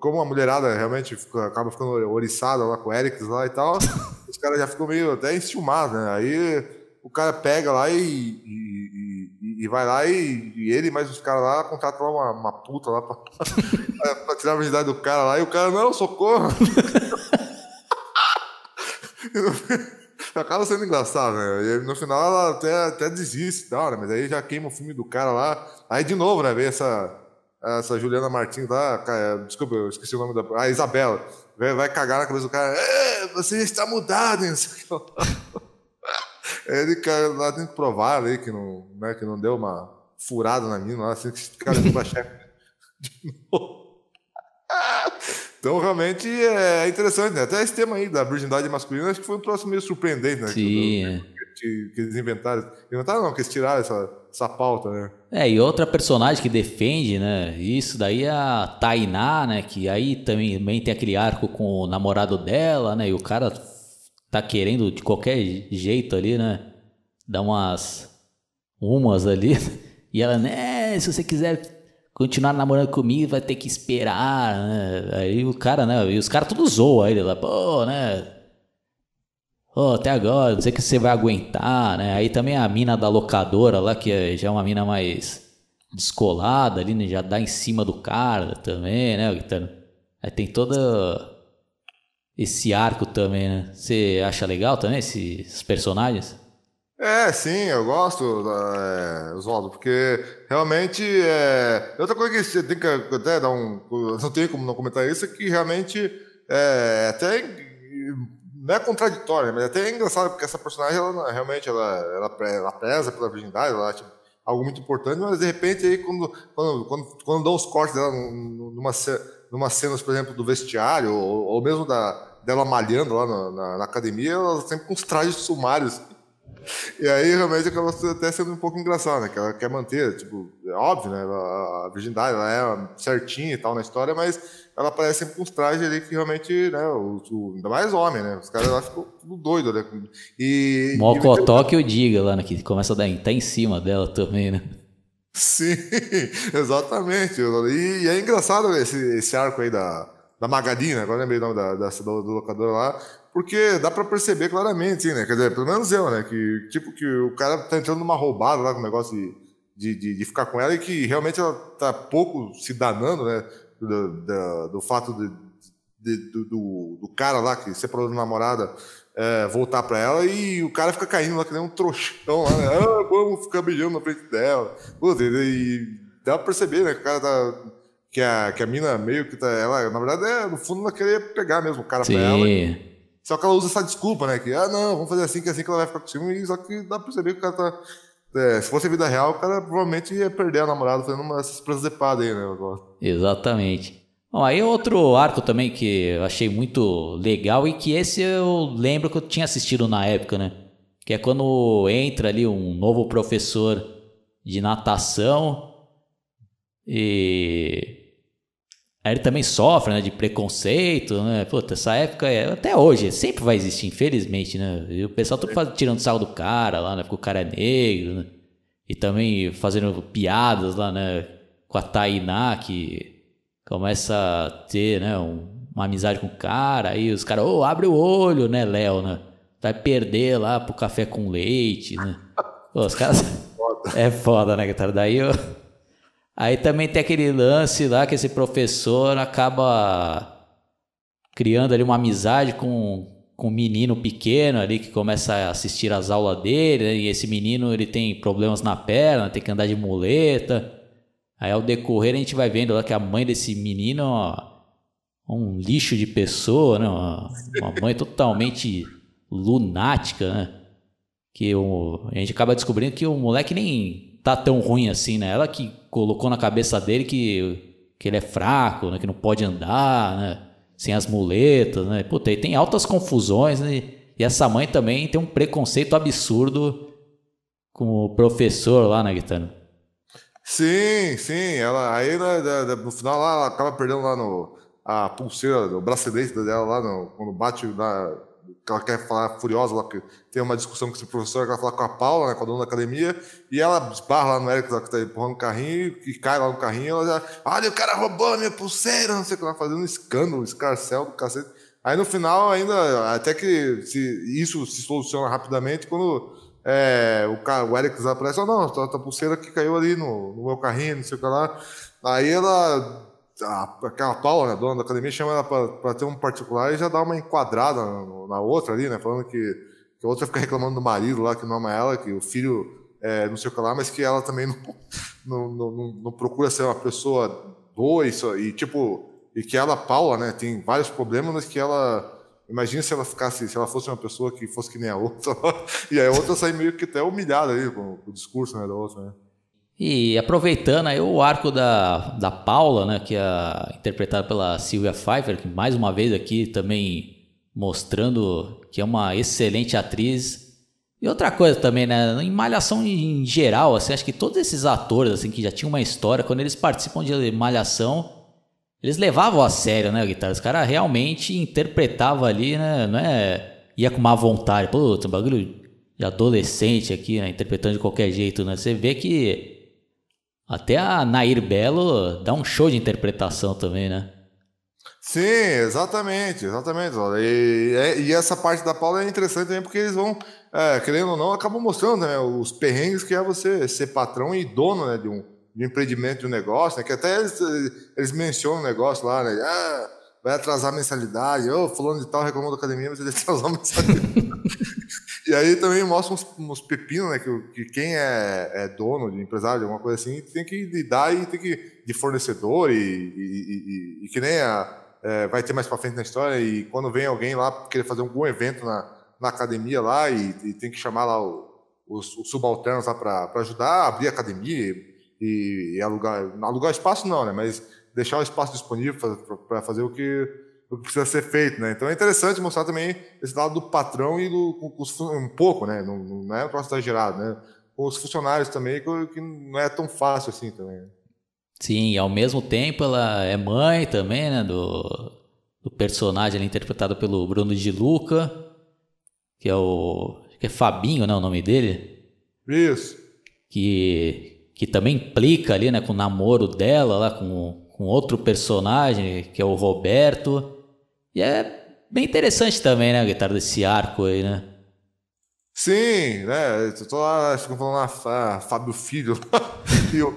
como a mulherada realmente fica, acaba ficando oriçada lá com o Eric lá e tal, (laughs) os caras já ficam meio até enciumados, né? Aí o cara pega lá e, e, e, e vai lá e, e, ele mais os caras lá contratam lá uma, uma puta lá pra, (laughs) pra, tirar a virgindade do cara lá e o cara, não, socorro! (laughs) acaba sendo engraçado, né? E no final ela até, até desiste, da hora, mas aí já queima o filme do cara lá. Aí de novo, né? Vem essa, essa Juliana Martins lá, desculpa, eu esqueci o nome da. A Isabela. Vai, vai cagar na cabeça do cara. É, você está mudado, (laughs) hein? Ele cara, lá tem que provar aí que não, né, que não deu uma furada na mina lá, assim, que esse cara é chefe. (laughs) De novo. Então, realmente é interessante, né? Até esse tema aí da virgindade masculina, acho que foi um troço meio surpreendente, né? Sim. Que, é. que, que eles inventaram. Inventaram não, que eles tiraram essa, essa pauta, né? É, e outra personagem que defende, né? Isso daí é a Tainá, né? Que aí também, também tem aquele arco com o namorado dela, né? E o cara tá querendo de qualquer jeito ali, né? Dar umas. umas ali. (laughs) E ela, né? Se você quiser continuar namorando comigo, vai ter que esperar, né? Aí o cara, né? E os caras tudo zoam ele lá, pô, né? Pô, até agora, não sei que você vai aguentar, né? Aí também a mina da locadora lá, que é, já é uma mina mais descolada ali, né? Já dá em cima do cara também, né? Aí tem todo esse arco também, né? Você acha legal também esses personagens? É, sim, eu gosto, é, Oswaldo, porque realmente é. Outra coisa que você tem que até dar um. Não tem como não comentar isso, é que realmente é até. Não é contraditório, mas é até é engraçado, porque essa personagem, ela, realmente, ela, ela, ela preza pela virgindade, ela acha algo muito importante, mas de repente, aí, quando, quando, quando, quando dão os cortes dela numa, numa cenas, por exemplo, do vestiário, ou, ou mesmo da, dela malhando lá na, na, na academia, ela sempre com uns trajes sumários e aí realmente acaba até sendo um pouco engraçado, né? Que ela quer manter, tipo, é óbvio, né? A virgindade, ela é certinha e tal na história, mas ela aparece sempre com uns trajes ali que realmente, né? O, o, ainda mais homem, né? Os caras lá ficam tudo doido, né? E. Mocotó que eu diga lá, né? Que começa a dar tá em cima dela também, né? Sim, (laughs) exatamente. E, e, é engraçado esse, esse arco aí da, da Magadinha, agora lembrei o nome da, da, do, do locador lá, porque dá para perceber claramente, né? Quer dizer, pelo menos eu, né? Que, tipo, que o cara tá entrando numa roubada lá com o negócio de, de, de, ficar com ela e que realmente ela tá pouco se danando, né? Do, do, do fato de, de, do, do, cara lá que separou da namorada é, voltar para ela e o cara fica caindo lá que nem um trouxão lá, né? Ah, vamos ficar beijando na frente dela. E dá pra perceber, né? Que o cara tá. Que a, que a mina meio que tá. Ela, na verdade, é, no fundo, ela queria pegar mesmo o cara Sim. pra ela. Só que ela usa essa desculpa, né? Que, ah, não, vamos fazer assim, que é assim que ela vai ficar com ciúme. Só que dá pra perceber que o cara tá. É, se fosse vida real, o cara provavelmente ia perder a namorada fazendo uma, essas presepadas aí, né? Exatamente. Bom, aí outro arco também que eu achei muito legal e que esse eu lembro que eu tinha assistido na época, né? Que é quando entra ali um novo professor de natação e Aí ele também sofre, né, de preconceito, né? Puta, essa época, é, até hoje, sempre vai existir, infelizmente, né? E o pessoal tudo faz, tirando sal do cara lá, né? Porque o cara é negro, né? E também fazendo piadas lá, né? Com a Tainá, que começa a ter, né? Um, uma amizade com o cara, aí os caras, ô, oh, abre o olho, né, Léo, né? Vai perder lá pro café com leite, né? Pô, os caras... (laughs) É foda, né, cara? Daí eu... Aí também tem aquele lance lá que esse professor acaba criando ali uma amizade com, com um menino pequeno ali que começa a assistir às aulas dele, né? e esse menino ele tem problemas na perna, tem que andar de muleta. Aí ao decorrer a gente vai vendo lá que a mãe desse menino ó, um lixo de pessoa, né? uma, uma mãe totalmente lunática, né? Que o, a gente acaba descobrindo que o moleque nem tá tão ruim assim, né? Ela que colocou na cabeça dele que, que ele é fraco, né? Que não pode andar, né? Sem as muletas, né? Puta, e tem altas confusões, né? E essa mãe também tem um preconceito absurdo com o professor lá, né, Guitano? Sim, sim. Ela, aí né, no final lá, ela acaba perdendo lá no, a pulseira, o bracelete dela lá, no, quando bate na, que ela quer falar furiosa, lá, que tem uma discussão com esse professor, ela quer falar com a Paula, né, com a dona da academia, e ela esbarra lá no Eric, que está empurrando o carrinho, e cai lá no carrinho, ela já, olha, o cara roubou a minha pulseira, não sei o que, ela fazendo um escândalo, um escarcel do cacete. Aí no final, ainda, até que se, isso se soluciona rapidamente, quando é, o, o Eric aparece, oh, não, a pulseira que caiu ali no, no meu carrinho, não sei o que lá. Aí ela a, aquela Paula, né, dona da academia, chama ela para ter um particular e já dá uma enquadrada na, na outra ali, né? Falando que, que, a outra fica reclamando do marido lá, que não ama ela, que o filho é, não sei o que lá, mas que ela também não, (laughs) não, não, não procura ser uma pessoa boa e, e tipo, e que ela, Paula, né, tem vários problemas, mas que ela. Imagina se ela ficasse, se ela fosse uma pessoa que fosse que nem a outra, (laughs) e a outra sair meio que até humilhada ali com, com o discurso né, da outra, né? E aproveitando aí o arco da, da Paula, né, que é interpretada pela Sylvia Pfeiffer, que mais uma vez aqui também mostrando que é uma excelente atriz. E outra coisa também, né, em Malhação em geral, assim, acho que todos esses atores assim que já tinham uma história, quando eles participam de Malhação, eles levavam a sério, né, guitarra. Os caras realmente interpretavam ali, né, não é ia com má vontade, pô, bagulho de adolescente aqui, né, interpretando de qualquer jeito, né? Você vê que até a Nair Belo dá um show de interpretação também, né? Sim, exatamente, exatamente. E, é, e, essa parte da Paula é interessante também porque eles vão, é, querendo ou não, acabam mostrando né, os perrengues que é você ser patrão e dono né, de, um, de um empreendimento, de um negócio, né, que até eles, eles mencionam o negócio lá, né? Ah, vai atrasar a mensalidade. Ô, oh, fulano de tal reclamou da academia, mas ele atrasou a mensalidade. (laughs) E aí também mostra uns, uns pepinos, né? Que, que quem é, é, dono de empresário, alguma coisa assim, tem que lidar e tem que de fornecedor e, e, e, e que nem a, é, vai ter mais para frente na história. E quando vem alguém lá querer fazer algum evento na, na academia lá e, e tem que chamar lá o, os, os, subalternos lá para ajudar a abrir a academia e, e alugar, alugar espaço não, né? Mas deixar o espaço disponível para fazer o que o que precisa ser feito, né? Então é interessante mostrar também esse lado do patrão e do um pouco, né? Não, não é um troço exagerado, né? Com os funcionários também, que não é tão fácil assim também. Né? Sim, e ao mesmo tempo ela é mãe também, né? Do, do personagem ali, interpretado pelo Bruno de Luca, que é o. que é Fabinho, né? O nome dele. Isso. Que, que também implica ali, né? Com o namoro dela lá com com outro personagem, que é o Roberto. E é bem interessante também, né, a guitarra desse arco aí, né? Sim, né? Eu tô lá, ficam falando lá, Fábio Filho. (laughs) e, eu,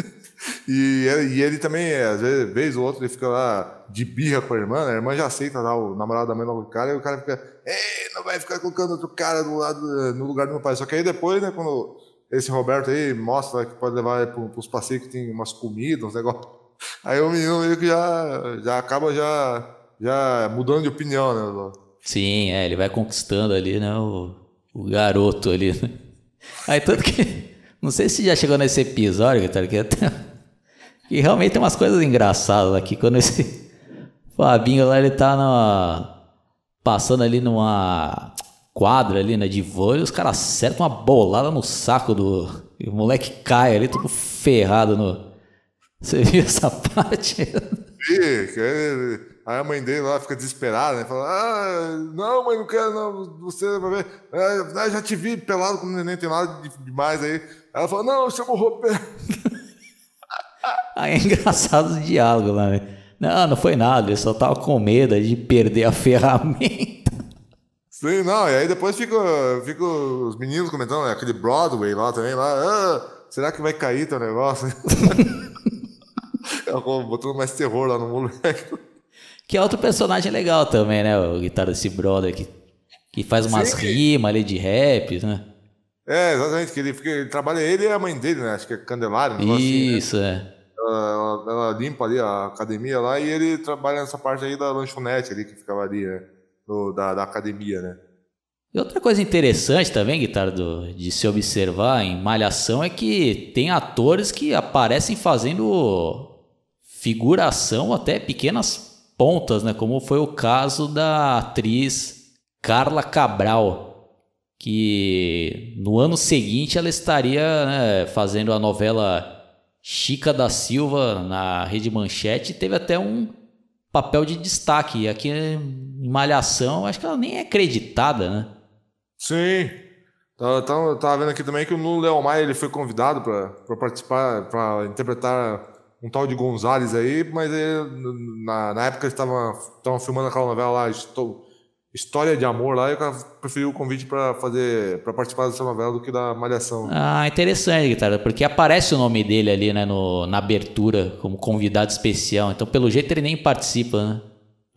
(laughs) e, ele, e, ele, também, às vezes, vez ou outra, ele fica lá de birra com a irmã, né? A irmã já aceita lá o namorado da mãe do cara, e o cara fica, ei, não vai ficar colocando outro cara do lado, no lugar do meu pai. Só que aí depois, né, quando esse Roberto aí mostra que pode levar para os passeios que tem umas comidas, uns negócios. (laughs) Aí o menino meio que já, já acaba já, já mudando de opinião, né? Sim, é, ele vai conquistando ali, né? O, o garoto ali, né? Aí tanto que. (laughs) Não sei se já chegou nesse episódio, que até. (laughs) E realmente tem umas coisas engraçadas aqui. Quando esse (laughs) Fabinho lá, ele tá na, passando ali numa quadra ali, né, de vôlei, os caras acertam uma bolada no saco do... E o moleque cai ali, tudo ferrado no... Você viu essa parte? Sim, Aí a mãe dele lá fica desesperada, né? Fala, ah, não, mãe, não quero, não, você vai ver. Ah, já te vi pelado com o neném, tem nada demais aí. Ela fala, não, chama o Roberto. (laughs) Aí é engraçado o diálogo lá, né? Não, não foi nada, ele só tava com medo de perder a (laughs) ferramenta. Sim, não, e aí depois fica, fica os meninos comentando, né, aquele Broadway lá também, lá, ah, será que vai cair teu negócio? (laughs) Botando mais terror lá no moleque. Que é outro personagem legal também, né? O guitarra desse brother que, que faz umas rimas ali de rap, né? É, exatamente, que ele, ele trabalha ele e a mãe dele, né? Acho que é Candelário. Um Isso, assim, né? é. Ela, ela, limpa ali a academia lá e ele trabalha nessa parte aí da lanchonete ali que ficava ali, né? Do, da, da academia, né? E outra coisa interessante também, guitarra, de se observar em Malhação é que tem atores que aparecem fazendo figuração até pequenas pontas, né? Como foi o caso da atriz Carla Cabral, que no ano seguinte ela estaria né, fazendo a novela Chica da Silva na Rede Manchete e teve até um papel de destaque. Aqui em Malhação, acho que ela nem é acreditada, né? Sim. Tava, tava, tava vendo aqui também que o Nuno Leomar ele foi convidado para participar, para interpretar um tal de Gonzales aí, mas ele, na, na época eles estavam filmando aquela novela lá, Estou, História de Amor lá, e o cara preferiu o convite para fazer para participar dessa novela do que da Malhação. Ah, interessante, Guitarra, porque aparece o nome dele ali, né, no, na abertura, como convidado especial. Então, pelo jeito, ele nem participa, né?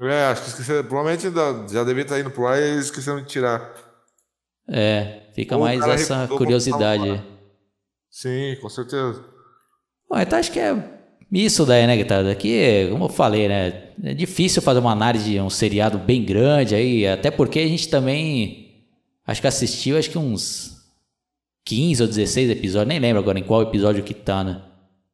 É, acho que esqueceram, provavelmente já devia estar indo pro ar e esqueceram de tirar. É, fica Ou mais essa curiosidade. Sim, com certeza. Bom, então acho que é isso daí, né, Guitarra? Aqui, como eu falei, né? É difícil fazer uma análise de um seriado bem grande aí, até porque a gente também acho que assistiu acho que uns 15 ou 16 episódios, nem lembro agora em qual episódio que tá, né?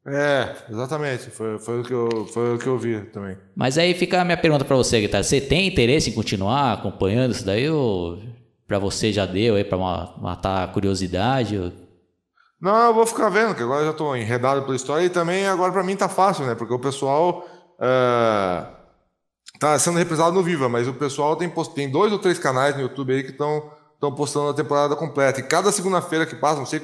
É, exatamente. Foi, foi, o, que eu, foi o que eu vi também. Mas aí fica a minha pergunta para você, Guitarra. Você tem interesse em continuar acompanhando isso daí ou para você já deu aí para matar a curiosidade? Ou... Não, eu vou ficar vendo, que agora eu já estou enredado pela história e também agora para mim tá fácil, né? Porque o pessoal uh, tá sendo reprisado no Viva, mas o pessoal tem, tem dois ou três canais no YouTube aí que estão estão postando a temporada completa. E cada segunda-feira que passa, não sei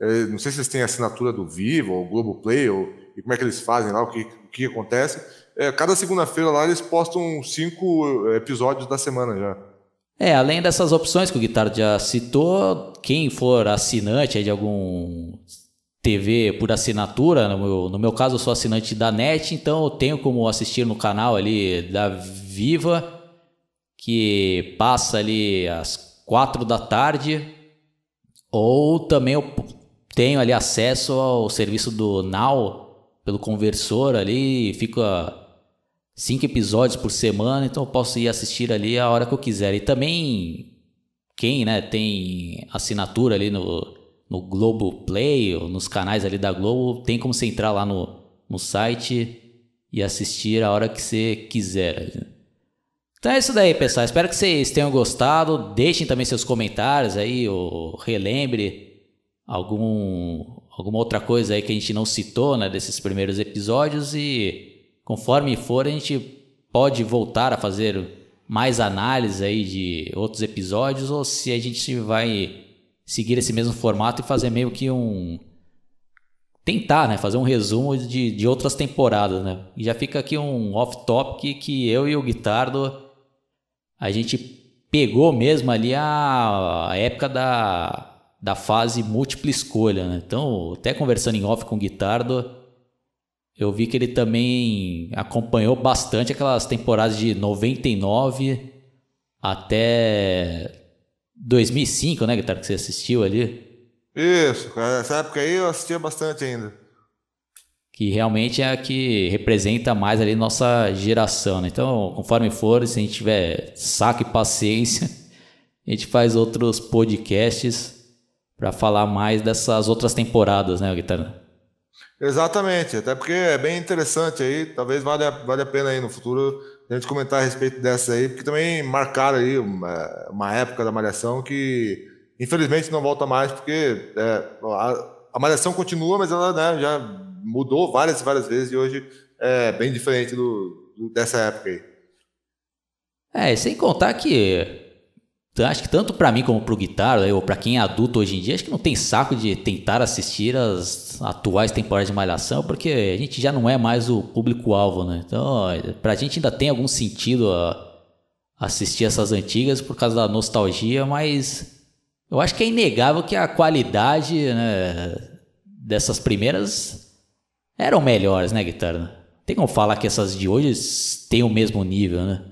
é, não sei se eles têm assinatura do Viva ou Globoplay ou e como é que eles fazem lá, o que, o que acontece. É, cada segunda-feira lá eles postam cinco episódios da semana já. É, além dessas opções que o Guitardo já citou, quem for assinante de algum TV por assinatura, no meu, no meu caso eu sou assinante da NET, então eu tenho como assistir no canal ali da Viva, que passa ali às quatro da tarde, ou também eu tenho ali acesso ao serviço do Now, pelo conversor ali, fica cinco episódios por semana, então eu posso ir assistir ali a hora que eu quiser. E também quem né, tem assinatura ali no, no Globo Play ou nos canais ali da Globo, tem como você entrar lá no, no site e assistir a hora que você quiser. Então é isso daí, pessoal. Espero que vocês tenham gostado. Deixem também seus comentários aí, ou relembre algum, alguma outra coisa aí que a gente não citou, né, desses primeiros episódios e Conforme for, a gente pode voltar a fazer mais análise aí de outros episódios ou se a gente vai seguir esse mesmo formato e fazer meio que um tentar, né, fazer um resumo de, de outras temporadas, né? E já fica aqui um off-topic que eu e o Guitardo a gente pegou mesmo ali a, a época da, da fase múltipla escolha, né? Então, até conversando em off com o Guitardo, eu vi que ele também acompanhou bastante aquelas temporadas de 99 até 2005, né, Guitardo, que você assistiu ali. Isso, cara. Essa época aí eu assistia bastante ainda. Que realmente é a que representa mais ali nossa geração, né? Então, conforme for, se a gente tiver saco e paciência, (laughs) a gente faz outros podcasts para falar mais dessas outras temporadas, né, Guitarra? Exatamente, até porque é bem interessante aí, talvez valha, valha a pena aí no futuro a gente comentar a respeito dessa aí, porque também marcaram aí uma, uma época da Malhação que Infelizmente não volta mais, porque é, a, a, malhação continua, mas ela né, já mudou várias várias vezes e hoje é bem diferente do, do dessa época aí. É, sem contar que acho que tanto para mim como para o guitarra, ou para quem é adulto hoje em dia, acho que não tem saco de tentar assistir as atuais temporadas de Malhação, porque a gente já não é mais o público-alvo, né? Então, para a gente ainda tem algum sentido assistir essas antigas por causa da nostalgia, mas eu acho que é inegável que a qualidade né, dessas primeiras eram melhores, né, Guitarra? Tem como falar que essas de hoje têm o mesmo nível, né?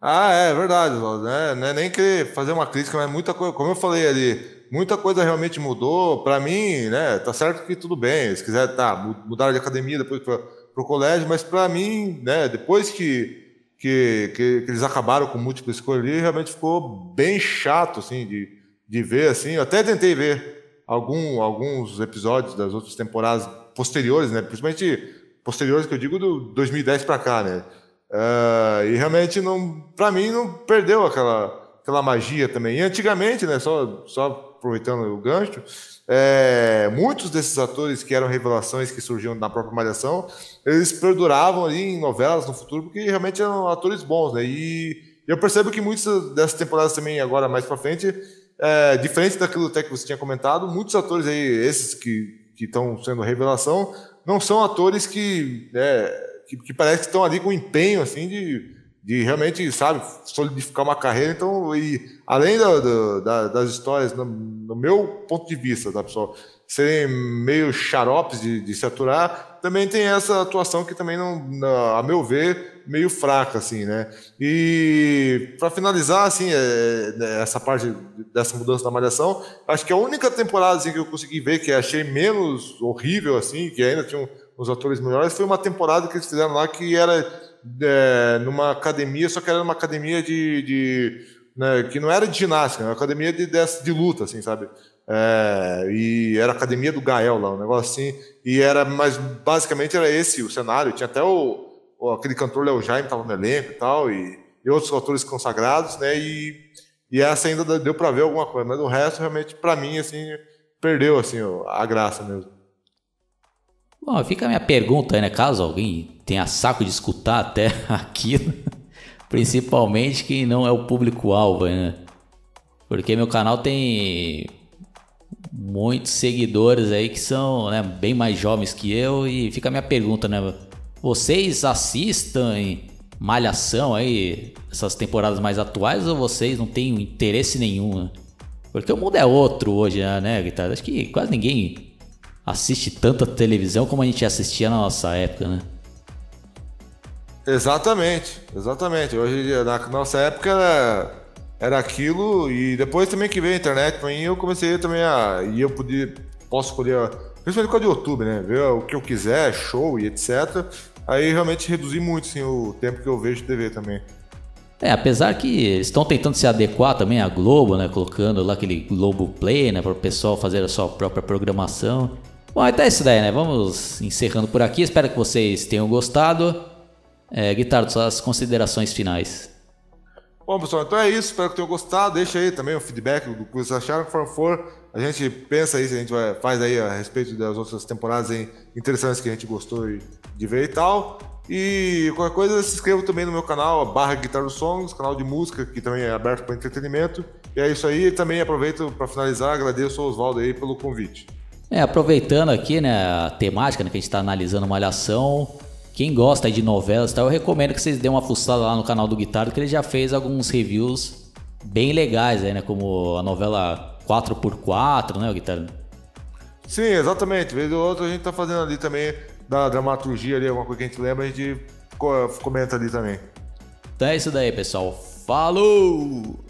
Ah, é verdade, né? Não é nem querer fazer uma crítica, mas muita coisa, como eu falei ali, muita coisa realmente mudou. Para mim, né, tá certo que tudo bem, se quiser, tá, mudar de academia depois para o colégio, mas para mim, né, depois que, que, que, que, eles acabaram com múltipla escolha ali, realmente ficou bem chato, assim, de, de ver, assim. Eu até tentei ver algum, alguns episódios das outras temporadas posteriores, né? Principalmente posteriores que eu digo do 2010 para cá, né? Uh, e realmente não, para mim não perdeu aquela aquela magia também. E antigamente, né? Só só aproveitando o gancho, é, muitos desses atores que eram revelações que surgiam na própria Malhação, eles perduravam ali em novelas no futuro porque realmente eram atores bons, né? E eu percebo que muitas dessas temporadas também agora mais para frente é, diferente daquilo até que você tinha comentado, muitos atores aí, esses que estão sendo revelação, não são atores que, é, que, que parece que estão ali com empenho, assim, de, de realmente, sabe, solidificar uma carreira. Então, e além da, da, das histórias, no, no, meu ponto de vista, tá, pessoal, serem meio xaropes de, de se aturar, também tem essa atuação que também não, a meu ver, meio fraca, assim, né? E para finalizar, assim, é, né, essa parte dessa mudança da malhação, acho que a única temporada assim, que eu consegui ver que achei menos horrível, assim, que ainda tinha uns atores melhores, foi uma temporada que eles fizeram lá que era é, numa academia, só que era uma academia de, de né, que não era de ginástica, era uma academia de, de, de luta, assim, sabe? É, e era a academia do Gael lá, um negócio assim. E era, mas basicamente era esse o cenário. Tinha até o, o aquele cantor Léo Jaime estava no elenco e tal, e, e outros autores consagrados, né? E, e essa ainda deu para ver alguma coisa, mas o resto realmente para mim assim perdeu assim a graça mesmo. Bom, fica a minha pergunta né? Caso alguém tenha saco de escutar até (laughs) aquilo, principalmente quem não é o público-alvo, né? Porque meu canal tem muitos seguidores aí que são né, bem mais jovens que eu e fica a minha pergunta, né? Vocês assistem Malhação aí, essas temporadas mais atuais, ou vocês não têm interesse nenhum? Né? Porque o mundo é outro hoje, né, Guitarra? Acho que quase ninguém assiste tanta televisão como a gente assistia na nossa época, né? Exatamente, exatamente. Hoje, na nossa época, era era aquilo e depois também que veio a internet para mim eu comecei também a e eu podia posso escolher principalmente com a de YouTube né ver o que eu quiser show e etc aí realmente reduzi muito assim, o tempo que eu vejo TV também é, apesar que eles estão tentando se adequar também à Globo, né? Colocando lá aquele Globo Play, né? Para o pessoal fazer a sua própria programação. Bom, até isso daí, né? Vamos encerrando por aqui. Espero que vocês tenham gostado. É, Guitardo, suas considerações finais. Bom, pessoal, então é isso. Espero que tenham gostado. Deixa aí também o feedback do que vocês acharam. For, for a gente pensa aí a gente vai, faz aí a respeito das outras temporadas aí, interessantes que a gente gostou de ver e tal. E qualquer coisa, se inscreva também no meu canal, barra Guitar Songs, canal de música, que também é aberto para entretenimento. E é isso aí. Também aproveito para finalizar, agradeço ao Oswaldo aí pelo convite. É, aproveitando aqui, né, a temática né, que a gente está analisando Malhação, quem gosta de novelas, tá, eu recomendo que vocês dêem uma fuçada lá no canal do Guitardo, que ele já fez alguns reviews bem legais, aí, né, como a novela 4x4, né, o Guitardo? Sim, exatamente. Vez ou outra a gente tá fazendo ali também da dramaturgia ali, alguma coisa que a gente lembra, a gente comenta ali também. Então é isso daí, pessoal. Falou!